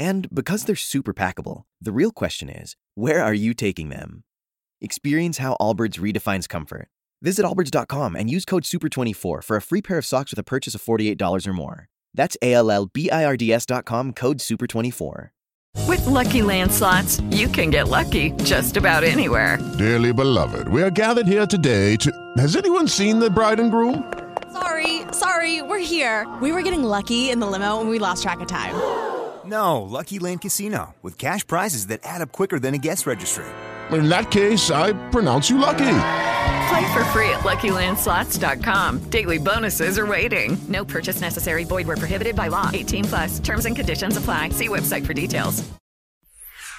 And because they're super packable, the real question is where are you taking them? Experience how Allbirds redefines comfort. Visit allbirds.com and use code SUPER24 for a free pair of socks with a purchase of $48 or more. That's A L L B I R D S.com code SUPER24. With Lucky landslots, you can get lucky just about anywhere. Dearly beloved, we are gathered here today to. Has anyone seen the bride and groom? Sorry, sorry, we're here. We were getting lucky in the limo and we lost track of time. No, Lucky Land Casino, with cash prizes that add up quicker than a guest registry. In that case, I pronounce you lucky. Play for free at LuckyLandSlots.com. Daily bonuses are waiting. No purchase necessary. Void where prohibited by law. 18 plus. Terms and conditions apply. See website for details.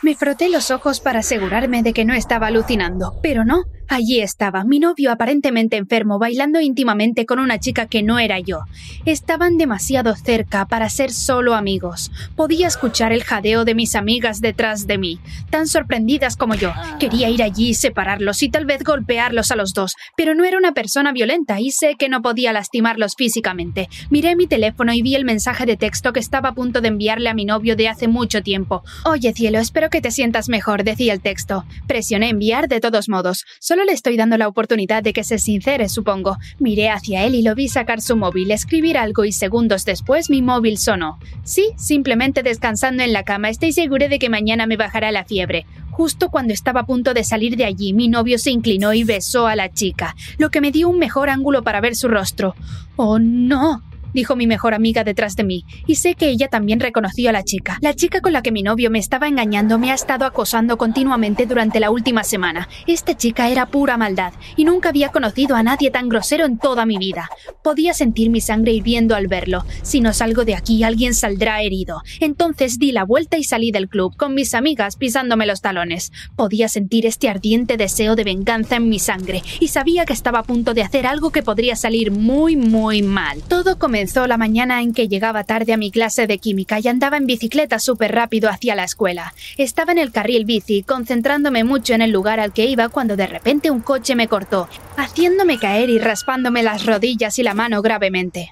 Me froté los ojos para asegurarme de que no estaba alucinando, pero no. Allí estaba, mi novio aparentemente enfermo, bailando íntimamente con una chica que no era yo. Estaban demasiado cerca para ser solo amigos. Podía escuchar el jadeo de mis amigas detrás de mí, tan sorprendidas como yo. Quería ir allí y separarlos y tal vez golpearlos a los dos, pero no era una persona violenta y sé que no podía lastimarlos físicamente. Miré mi teléfono y vi el mensaje de texto que estaba a punto de enviarle a mi novio de hace mucho tiempo. Oye, cielo, espero que te sientas mejor, decía el texto. Presioné enviar de todos modos. Solo le estoy dando la oportunidad de que se sincere, supongo. Miré hacia él y lo vi sacar su móvil, escribir algo y segundos después mi móvil sonó. Sí, simplemente descansando en la cama, estoy segura de que mañana me bajará la fiebre. Justo cuando estaba a punto de salir de allí, mi novio se inclinó y besó a la chica, lo que me dio un mejor ángulo para ver su rostro. ¡Oh, no! Dijo mi mejor amiga detrás de mí, y sé que ella también reconoció a la chica. La chica con la que mi novio me estaba engañando me ha estado acosando continuamente durante la última semana. Esta chica era pura maldad, y nunca había conocido a nadie tan grosero en toda mi vida. Podía sentir mi sangre hirviendo al verlo. Si no salgo de aquí, alguien saldrá herido. Entonces di la vuelta y salí del club, con mis amigas pisándome los talones. Podía sentir este ardiente deseo de venganza en mi sangre, y sabía que estaba a punto de hacer algo que podría salir muy, muy mal. Todo comenzó la mañana en que llegaba tarde a mi clase de química y andaba en bicicleta súper rápido hacia la escuela. Estaba en el carril bici, concentrándome mucho en el lugar al que iba cuando de repente un coche me cortó, haciéndome caer y raspándome las rodillas y la mano gravemente.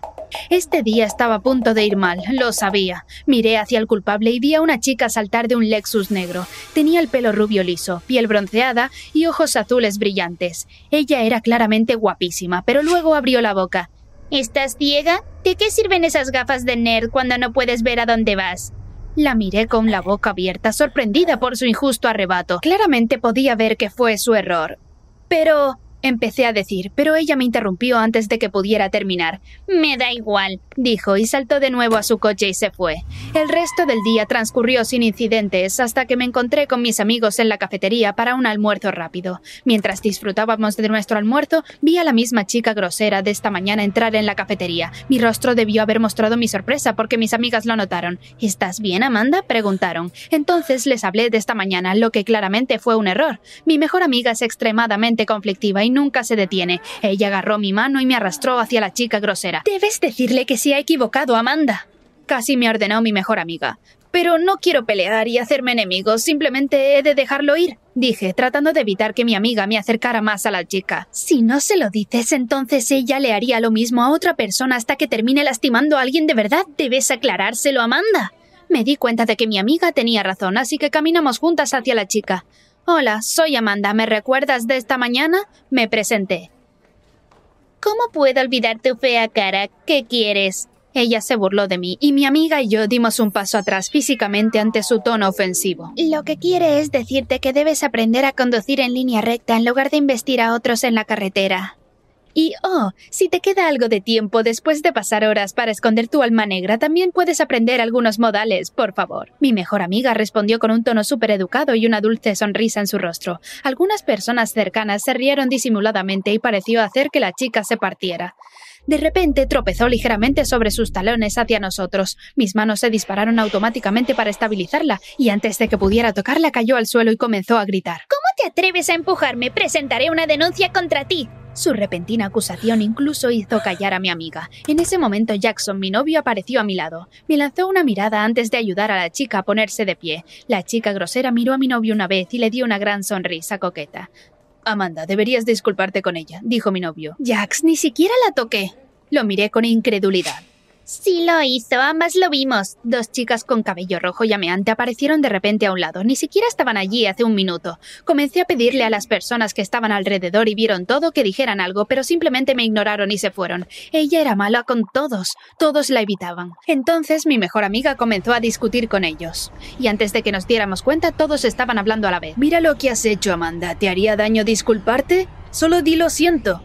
Este día estaba a punto de ir mal, lo sabía. Miré hacia el culpable y vi a una chica saltar de un Lexus negro. Tenía el pelo rubio liso, piel bronceada y ojos azules brillantes. Ella era claramente guapísima, pero luego abrió la boca. ¿Estás ciega? ¿De qué sirven esas gafas de nerd cuando no puedes ver a dónde vas? La miré con la boca abierta, sorprendida por su injusto arrebato. Claramente podía ver que fue su error. Pero Empecé a decir, pero ella me interrumpió antes de que pudiera terminar. Me da igual, dijo, y saltó de nuevo a su coche y se fue. El resto del día transcurrió sin incidentes hasta que me encontré con mis amigos en la cafetería para un almuerzo rápido. Mientras disfrutábamos de nuestro almuerzo, vi a la misma chica grosera de esta mañana entrar en la cafetería. Mi rostro debió haber mostrado mi sorpresa porque mis amigas lo notaron. ¿Estás bien, Amanda? preguntaron. Entonces les hablé de esta mañana, lo que claramente fue un error. Mi mejor amiga es extremadamente conflictiva y nunca se detiene. Ella agarró mi mano y me arrastró hacia la chica grosera. Debes decirle que se ha equivocado, Amanda. Casi me ordenó mi mejor amiga. Pero no quiero pelear y hacerme enemigos, simplemente he de dejarlo ir, dije, tratando de evitar que mi amiga me acercara más a la chica. Si no se lo dices, entonces ella le haría lo mismo a otra persona hasta que termine lastimando a alguien de verdad. Debes aclarárselo, Amanda. Me di cuenta de que mi amiga tenía razón, así que caminamos juntas hacia la chica. Hola, soy Amanda. ¿Me recuerdas de esta mañana? Me presenté. ¿Cómo puedo olvidar tu fea cara? ¿Qué quieres? Ella se burló de mí y mi amiga y yo dimos un paso atrás físicamente ante su tono ofensivo. Lo que quiere es decirte que debes aprender a conducir en línea recta en lugar de investir a otros en la carretera. Y, oh, si te queda algo de tiempo después de pasar horas para esconder tu alma negra, también puedes aprender algunos modales, por favor. Mi mejor amiga respondió con un tono súper educado y una dulce sonrisa en su rostro. Algunas personas cercanas se rieron disimuladamente y pareció hacer que la chica se partiera. De repente tropezó ligeramente sobre sus talones hacia nosotros. Mis manos se dispararon automáticamente para estabilizarla, y antes de que pudiera tocarla cayó al suelo y comenzó a gritar. ¿Cómo te atreves a empujarme? Presentaré una denuncia contra ti. Su repentina acusación incluso hizo callar a mi amiga. En ese momento Jackson, mi novio, apareció a mi lado. Me lanzó una mirada antes de ayudar a la chica a ponerse de pie. La chica grosera miró a mi novio una vez y le dio una gran sonrisa coqueta. Amanda, deberías disculparte con ella, dijo mi novio. Jax, ni siquiera la toqué. Lo miré con incredulidad. Sí lo hizo, ambas lo vimos. Dos chicas con cabello rojo llameante aparecieron de repente a un lado. Ni siquiera estaban allí hace un minuto. Comencé a pedirle a las personas que estaban alrededor y vieron todo que dijeran algo, pero simplemente me ignoraron y se fueron. Ella era mala con todos. Todos la evitaban. Entonces mi mejor amiga comenzó a discutir con ellos. Y antes de que nos diéramos cuenta, todos estaban hablando a la vez. Mira lo que has hecho, Amanda. ¿Te haría daño disculparte? Solo di lo siento.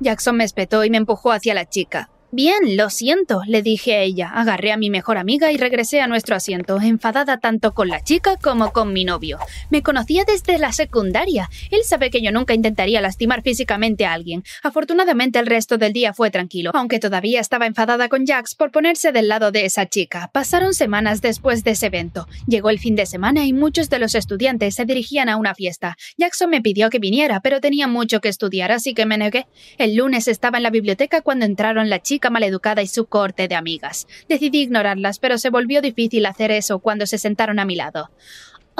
Jackson me espetó y me empujó hacia la chica. Bien, lo siento, le dije a ella. Agarré a mi mejor amiga y regresé a nuestro asiento, enfadada tanto con la chica como con mi novio. Me conocía desde la secundaria. Él sabe que yo nunca intentaría lastimar físicamente a alguien. Afortunadamente el resto del día fue tranquilo, aunque todavía estaba enfadada con Jax por ponerse del lado de esa chica. Pasaron semanas después de ese evento. Llegó el fin de semana y muchos de los estudiantes se dirigían a una fiesta. Jackson me pidió que viniera, pero tenía mucho que estudiar, así que me negué. El lunes estaba en la biblioteca cuando entraron la chica maleducada y su corte de amigas. Decidí ignorarlas, pero se volvió difícil hacer eso cuando se sentaron a mi lado.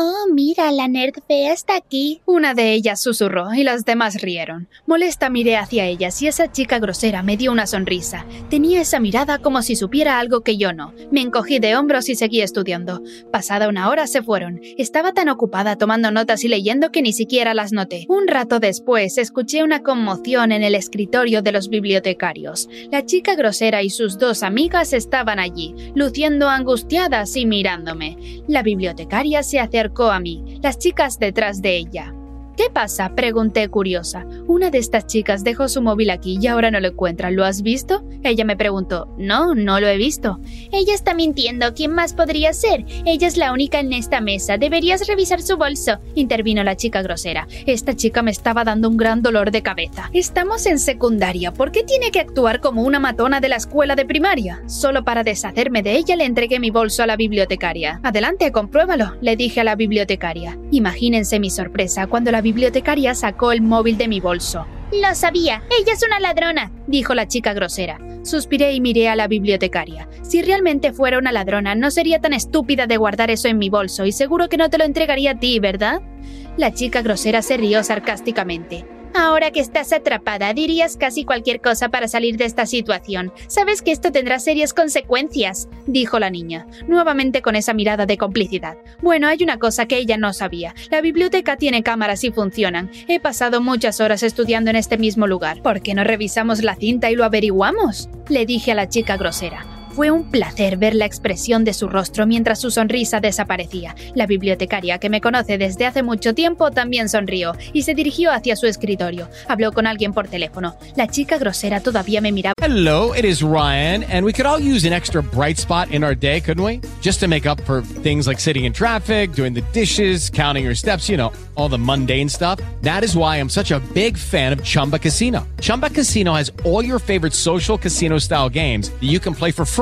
Oh, mira, la nerd fea está aquí. Una de ellas susurró y las demás rieron. Molesta miré hacia ellas y esa chica grosera me dio una sonrisa. Tenía esa mirada como si supiera algo que yo no. Me encogí de hombros y seguí estudiando. Pasada una hora se fueron. Estaba tan ocupada tomando notas y leyendo que ni siquiera las noté. Un rato después escuché una conmoción en el escritorio de los bibliotecarios. La chica grosera y sus dos amigas estaban allí, luciendo angustiadas y mirándome. La bibliotecaria se acercó a mí, las chicas detrás de ella. ¿Qué pasa? pregunté curiosa. Una de estas chicas dejó su móvil aquí y ahora no lo encuentra. ¿Lo has visto? Ella me preguntó. No, no lo he visto. Ella está mintiendo. ¿Quién más podría ser? Ella es la única en esta mesa. Deberías revisar su bolso. Intervino la chica grosera. Esta chica me estaba dando un gran dolor de cabeza. Estamos en secundaria. ¿Por qué tiene que actuar como una matona de la escuela de primaria? Solo para deshacerme de ella le entregué mi bolso a la bibliotecaria. Adelante, compruébalo, le dije a la bibliotecaria. Imagínense mi sorpresa cuando la bibliotecaria sacó el móvil de mi bolso. Lo sabía, ella es una ladrona, dijo la chica grosera. Suspiré y miré a la bibliotecaria. Si realmente fuera una ladrona, no sería tan estúpida de guardar eso en mi bolso y seguro que no te lo entregaría a ti, ¿verdad? La chica grosera se rió sarcásticamente. Ahora que estás atrapada, dirías casi cualquier cosa para salir de esta situación. Sabes que esto tendrá serias consecuencias, dijo la niña, nuevamente con esa mirada de complicidad. Bueno, hay una cosa que ella no sabía. La biblioteca tiene cámaras y funcionan. He pasado muchas horas estudiando en este mismo lugar. ¿Por qué no revisamos la cinta y lo averiguamos? Le dije a la chica grosera. Fue un placer ver la expresión de su rostro mientras su sonrisa desaparecía. La bibliotecaria, que me conoce desde hace mucho tiempo, también sonrió y se dirigió hacia su escritorio. Habló con alguien por teléfono. La chica grosera todavía me miraba. Hello, it is Ryan, and we could all use an extra bright spot in our day, couldn't we? Just to make up for things like sitting in traffic, doing the dishes, counting your steps, you know, all the mundane stuff. That is why I'm such a big fan of Chumba Casino. Chumba Casino has all your favorite social casino style games that you can play for free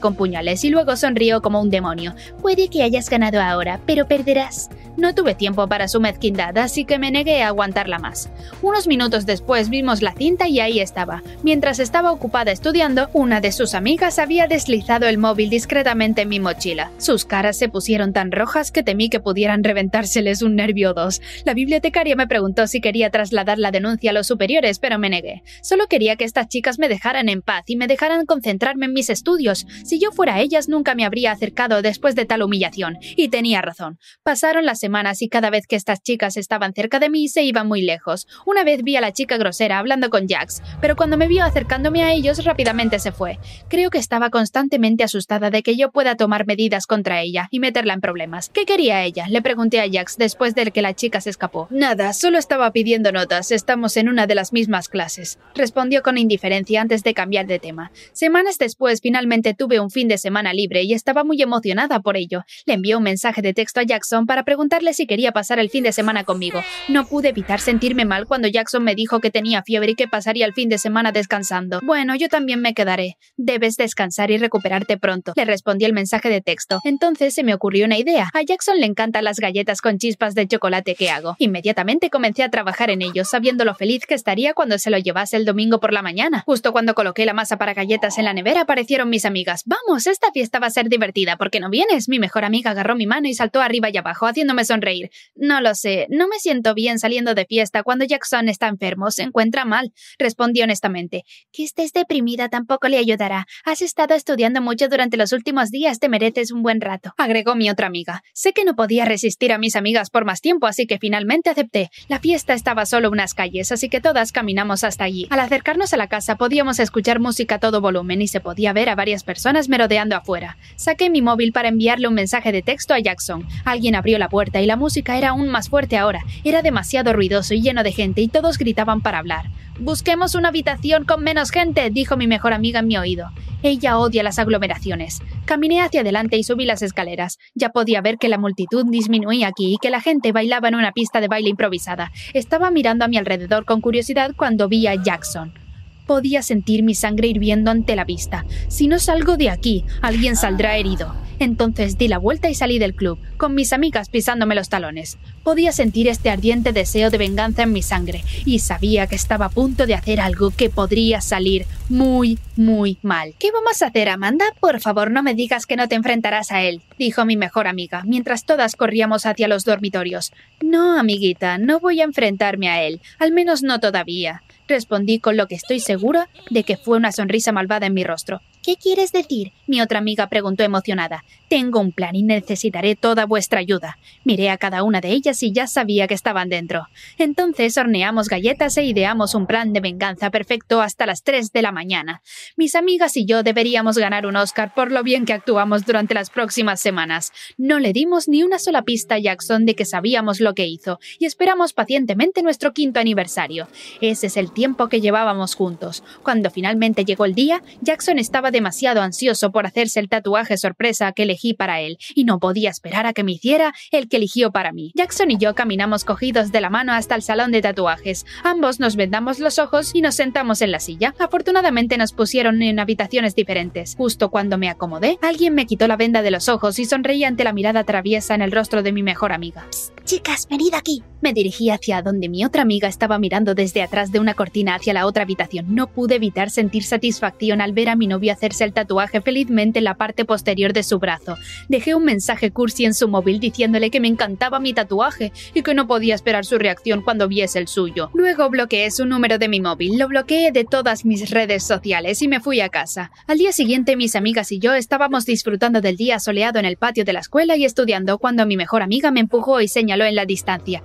Con puñales y luego sonrió como un demonio. Puede que hayas ganado ahora, pero perderás. No tuve tiempo para su mezquindad, así que me negué a aguantarla más. Unos minutos después vimos la cinta y ahí estaba. Mientras estaba ocupada estudiando, una de sus amigas había deslizado el móvil discretamente en mi mochila. Sus caras se pusieron tan rojas que temí que pudieran reventárseles un nervio o dos. La bibliotecaria me preguntó si quería trasladar la denuncia a los superiores, pero me negué. Solo quería que estas chicas me dejaran en paz y me dejaran concentrarme en mis estudios. Si yo fuera ellas, nunca me habría acercado después de tal humillación. Y tenía razón. Pasaron las semanas y cada vez que estas chicas estaban cerca de mí se iban muy lejos. Una vez vi a la chica grosera hablando con Jax, pero cuando me vio acercándome a ellos rápidamente se fue. Creo que estaba constantemente asustada de que yo pueda tomar medidas contra ella y meterla en problemas. ¿Qué quería ella? Le pregunté a Jax después de que la chica se escapó. Nada, solo estaba pidiendo notas. Estamos en una de las mismas clases. Respondió con indiferencia antes de cambiar de tema. Semanas después finalmente tuve un fin de semana libre y estaba muy emocionada por ello. Le envié un mensaje de texto a Jackson para preguntarle si quería pasar el fin de semana conmigo. No pude evitar sentirme mal cuando Jackson me dijo que tenía fiebre y que pasaría el fin de semana descansando. Bueno, yo también me quedaré. Debes descansar y recuperarte pronto. Le respondí el mensaje de texto. Entonces se me ocurrió una idea. A Jackson le encantan las galletas con chispas de chocolate que hago. Inmediatamente comencé a trabajar en ellos, sabiendo lo feliz que estaría cuando se lo llevase el domingo por la mañana. Justo cuando coloqué la masa para galletas en la nevera aparecieron mis amigas. Vamos, esta fiesta va a ser divertida, ¿por qué no vienes? Mi mejor amiga agarró mi mano y saltó arriba y abajo, haciéndome sonreír. No lo sé, no me siento bien saliendo de fiesta cuando Jackson está enfermo, se encuentra mal. Respondí honestamente. Que estés deprimida tampoco le ayudará. Has estado estudiando mucho durante los últimos días, te mereces un buen rato. Agregó mi otra amiga. Sé que no podía resistir a mis amigas por más tiempo, así que finalmente acepté. La fiesta estaba solo unas calles, así que todas caminamos hasta allí. Al acercarnos a la casa podíamos escuchar música a todo volumen y se podía ver a varias personas merodeando afuera. Saqué mi móvil para enviarle un mensaje de texto a Jackson. Alguien abrió la puerta y la música era aún más fuerte ahora. Era demasiado ruidoso y lleno de gente y todos gritaban para hablar. Busquemos una habitación con menos gente, dijo mi mejor amiga en mi oído. Ella odia las aglomeraciones. Caminé hacia adelante y subí las escaleras. Ya podía ver que la multitud disminuía aquí y que la gente bailaba en una pista de baile improvisada. Estaba mirando a mi alrededor con curiosidad cuando vi a Jackson. Podía sentir mi sangre hirviendo ante la vista. Si no salgo de aquí, alguien saldrá herido. Entonces di la vuelta y salí del club, con mis amigas pisándome los talones. Podía sentir este ardiente deseo de venganza en mi sangre, y sabía que estaba a punto de hacer algo que podría salir muy, muy mal. ¿Qué vamos a hacer, Amanda? Por favor, no me digas que no te enfrentarás a él, dijo mi mejor amiga, mientras todas corríamos hacia los dormitorios. No, amiguita, no voy a enfrentarme a él, al menos no todavía. Respondí con lo que estoy segura de que fue una sonrisa malvada en mi rostro. ¿Qué quieres decir? Mi otra amiga preguntó emocionada. Tengo un plan y necesitaré toda vuestra ayuda. Miré a cada una de ellas y ya sabía que estaban dentro. Entonces horneamos galletas e ideamos un plan de venganza perfecto hasta las 3 de la mañana. Mis amigas y yo deberíamos ganar un Oscar por lo bien que actuamos durante las próximas semanas. No le dimos ni una sola pista a Jackson de que sabíamos lo que hizo y esperamos pacientemente nuestro quinto aniversario. Ese es el tiempo que llevábamos juntos. Cuando finalmente llegó el día, Jackson estaba demasiado ansioso por hacerse el tatuaje sorpresa que elegí para él, y no podía esperar a que me hiciera el que eligió para mí. Jackson y yo caminamos cogidos de la mano hasta el salón de tatuajes. Ambos nos vendamos los ojos y nos sentamos en la silla. Afortunadamente nos pusieron en habitaciones diferentes. Justo cuando me acomodé, alguien me quitó la venda de los ojos y sonreí ante la mirada traviesa en el rostro de mi mejor amiga. chicas, venid aquí. Me dirigí hacia donde mi otra amiga estaba mirando desde atrás de una cortina hacia la otra habitación. No pude evitar sentir satisfacción al ver a mi novio hacerse el tatuaje felizmente en la parte posterior de su brazo. Dejé un mensaje cursi en su móvil diciéndole que me encantaba mi tatuaje y que no podía esperar su reacción cuando viese el suyo. Luego bloqueé su número de mi móvil, lo bloqueé de todas mis redes sociales y me fui a casa. Al día siguiente mis amigas y yo estábamos disfrutando del día soleado en el patio de la escuela y estudiando cuando mi mejor amiga me empujó y señaló en la distancia.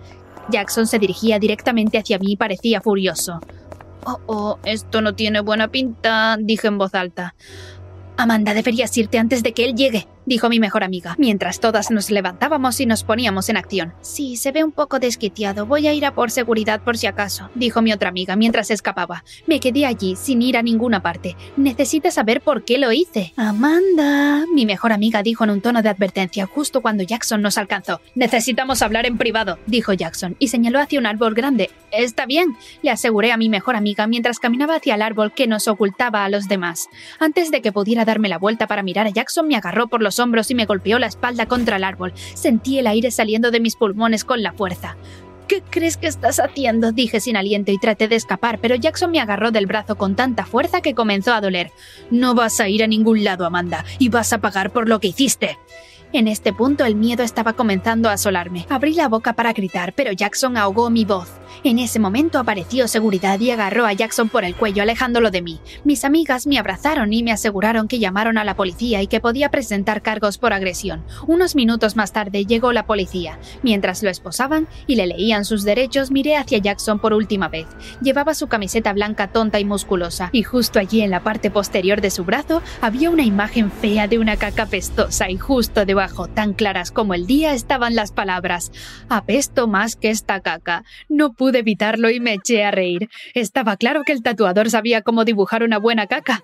Jackson se dirigía directamente hacia mí y parecía furioso. Oh, oh, esto no tiene buena pinta, dije en voz alta. Amanda, deberías irte antes de que él llegue, dijo mi mejor amiga, mientras todas nos levantábamos y nos poníamos en acción. Sí, se ve un poco desquiciado. Voy a ir a por seguridad por si acaso, dijo mi otra amiga mientras escapaba. Me quedé allí, sin ir a ninguna parte. Necesitas saber por qué lo hice. Amanda, mi mejor amiga dijo en un tono de advertencia justo cuando Jackson nos alcanzó. Necesitamos hablar en privado, dijo Jackson, y señaló hacia un árbol grande. Está bien, le aseguré a mi mejor amiga mientras caminaba hacia el árbol que nos ocultaba a los demás. Antes de que pudiera darme la vuelta para mirar a Jackson, me agarró por los hombros y me golpeó la espalda contra el árbol. Sentí el aire saliendo de mis pulmones con la fuerza. ¿Qué crees que estás haciendo? dije sin aliento y traté de escapar, pero Jackson me agarró del brazo con tanta fuerza que comenzó a doler. No vas a ir a ningún lado, Amanda, y vas a pagar por lo que hiciste. En este punto el miedo estaba comenzando a asolarme. Abrí la boca para gritar, pero Jackson ahogó mi voz. En ese momento apareció seguridad y agarró a Jackson por el cuello alejándolo de mí. Mis amigas me abrazaron y me aseguraron que llamaron a la policía y que podía presentar cargos por agresión. Unos minutos más tarde llegó la policía. Mientras lo esposaban y le leían sus derechos, miré hacia Jackson por última vez. Llevaba su camiseta blanca tonta y musculosa, y justo allí en la parte posterior de su brazo había una imagen fea de una caca pestosa y justo debajo, tan claras como el día, estaban las palabras Apesto más que esta caca. No pude evitarlo y me eché a reír. Estaba claro que el tatuador sabía cómo dibujar una buena caca.